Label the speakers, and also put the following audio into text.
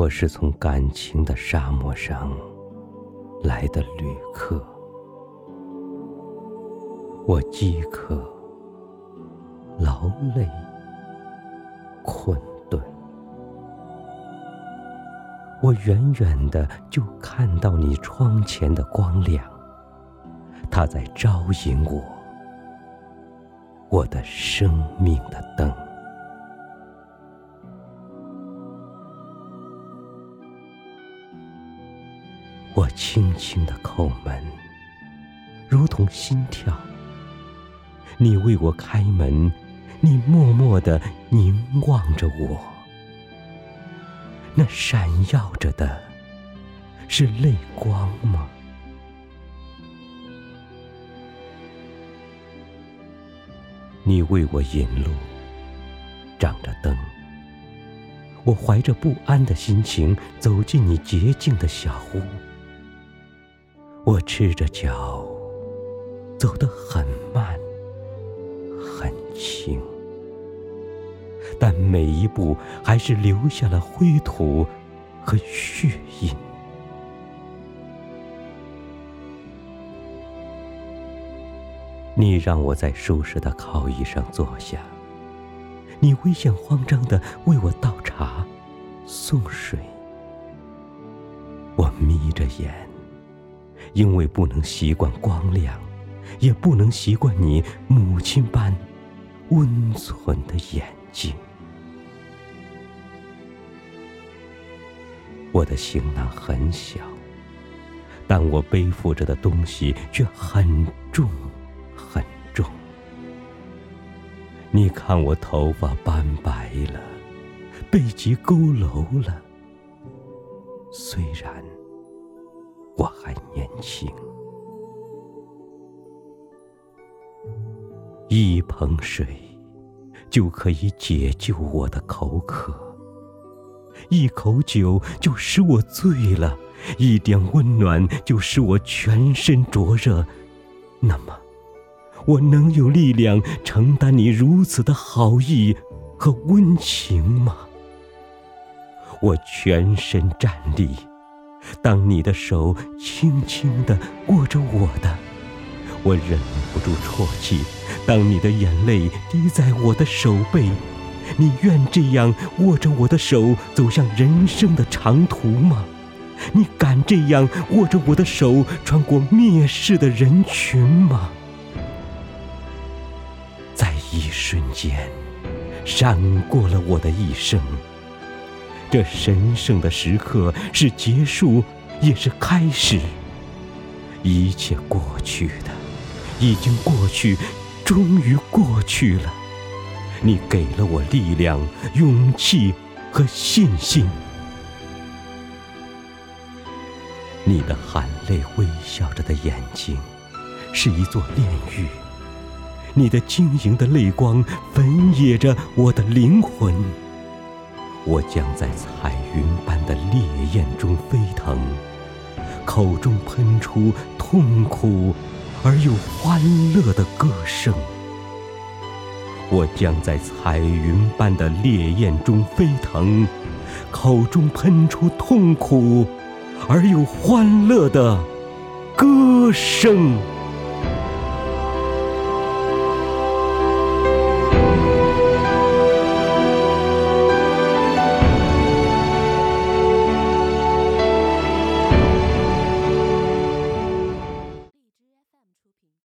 Speaker 1: 我是从感情的沙漠上来的旅客，我饥渴、劳累、困顿，我远远的就看到你窗前的光亮，它在招引我，我的生命的灯。我轻轻的叩门，如同心跳。你为我开门，你默默的凝望着我。那闪耀着的，是泪光吗？你为我引路，掌着灯。我怀着不安的心情走进你洁净的小屋。我赤着脚，走得很慢，很轻，但每一步还是留下了灰土和血印。你让我在舒适的靠椅上坐下，你微笑慌张的为我倒茶、送水，我眯着眼。因为不能习惯光亮，也不能习惯你母亲般温存的眼睛。我的行囊很小，但我背负着的东西却很重很重。你看我头发斑白了，背脊佝偻了，虽然。情，一盆水就可以解救我的口渴，一口酒就使我醉了，一点温暖就使我全身灼热。那么，我能有力量承担你如此的好意和温情吗？我全身站立。当你的手轻轻地握着我的，我忍不住啜泣。当你的眼泪滴在我的手背，你愿这样握着我的手走向人生的长途吗？你敢这样握着我的手穿过蔑视的人群吗？在一瞬间，闪过了我的一生。这神圣的时刻是结束，也是开始。一切过去的，已经过去，终于过去了。你给了我力量、勇气和信心。你的含泪微笑着的眼睛，是一座炼狱。你的晶莹的泪光，焚野着我的灵魂。我将在彩云般的烈焰中飞腾，口中喷出痛苦而又欢乐的歌声。我将在彩云般的烈焰中飞腾，口中喷出痛苦而又欢乐的歌声。